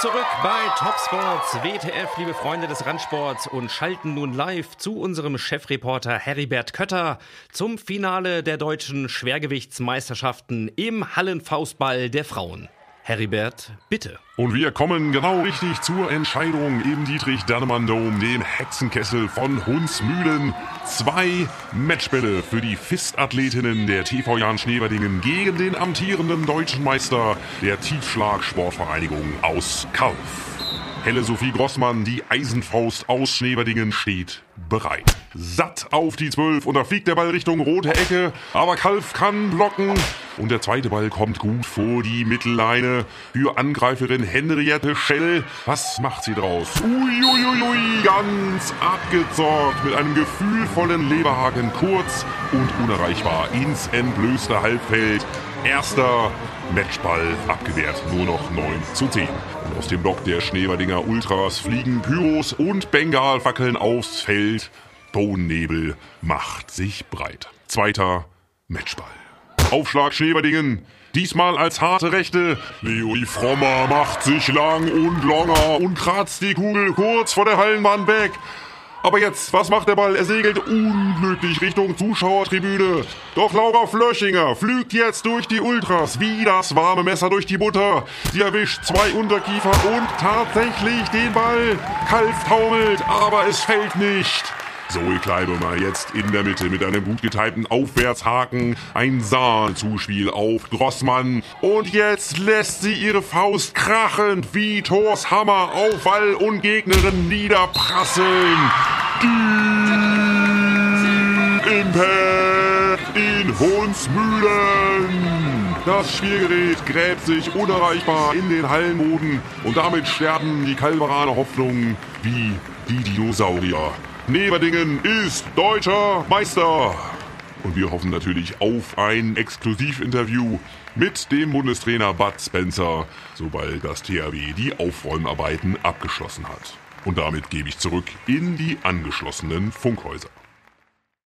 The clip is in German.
zurück bei Topsports WTF, liebe Freunde des Randsports, und schalten nun live zu unserem Chefreporter Heribert Kötter zum Finale der deutschen Schwergewichtsmeisterschaften im Hallenfaustball der Frauen. Heribert, bitte. Und wir kommen genau richtig zur Entscheidung im Dietrich-Dannemann-Dom, dem Hexenkessel von Hunsmühlen. Zwei Matchbälle für die Fistathletinnen der TV Jan Schneverdingen gegen den amtierenden deutschen Meister der Tiefschlag-Sportvereinigung aus Kauf. Helle Sophie Grossmann, die Eisenfaust aus Schneverdingen, steht bereit. Satt auf die Zwölf und da fliegt der Ball Richtung rote Ecke, aber Kalf kann blocken und der zweite Ball kommt gut vor die Mittelleine für Angreiferin Henriette Schell. Was macht sie draus? Uiuiui, ganz abgezockt mit einem gefühlvollen Leberhaken kurz und unerreichbar ins entblößte Halbfeld. Erster Matchball abgewehrt, nur noch 9 zu 10. Aus dem Block der Schneeberdinger Ultras fliegen Pyros und Bengalfackeln aufs Feld. Bodennebel macht sich breit. Zweiter Matchball. Aufschlag Schneeberdingen. Diesmal als harte Rechte. Leonie Frommer macht sich lang und longer und kratzt die Kugel kurz vor der Hallenwand weg. Aber jetzt, was macht der Ball? Er segelt unglücklich Richtung Zuschauertribüne. Doch Laura Flöschinger flügt jetzt durch die Ultras wie das warme Messer durch die Butter. Sie erwischt zwei Unterkiefer und tatsächlich den Ball. Kalf taumelt, aber es fällt nicht. Zoe Kleibemer jetzt in der Mitte mit einem gut getimten Aufwärtshaken. Ein Sahnzuspiel auf Grossmann. Und jetzt lässt sie ihre Faust krachend wie Thors Hammer auf Wall und Gegnerin niederprasseln. Die Impact in Hunsmühlen. Das Spielgerät gräbt sich unerreichbar in den Hallenboden und damit sterben die Kalveraner Hoffnungen wie die Dinosaurier. Neberdingen ist deutscher Meister. Und wir hoffen natürlich auf ein Exklusivinterview mit dem Bundestrainer Bud Spencer, sobald das THW die Aufräumarbeiten abgeschlossen hat. Und damit gebe ich zurück in die angeschlossenen Funkhäuser.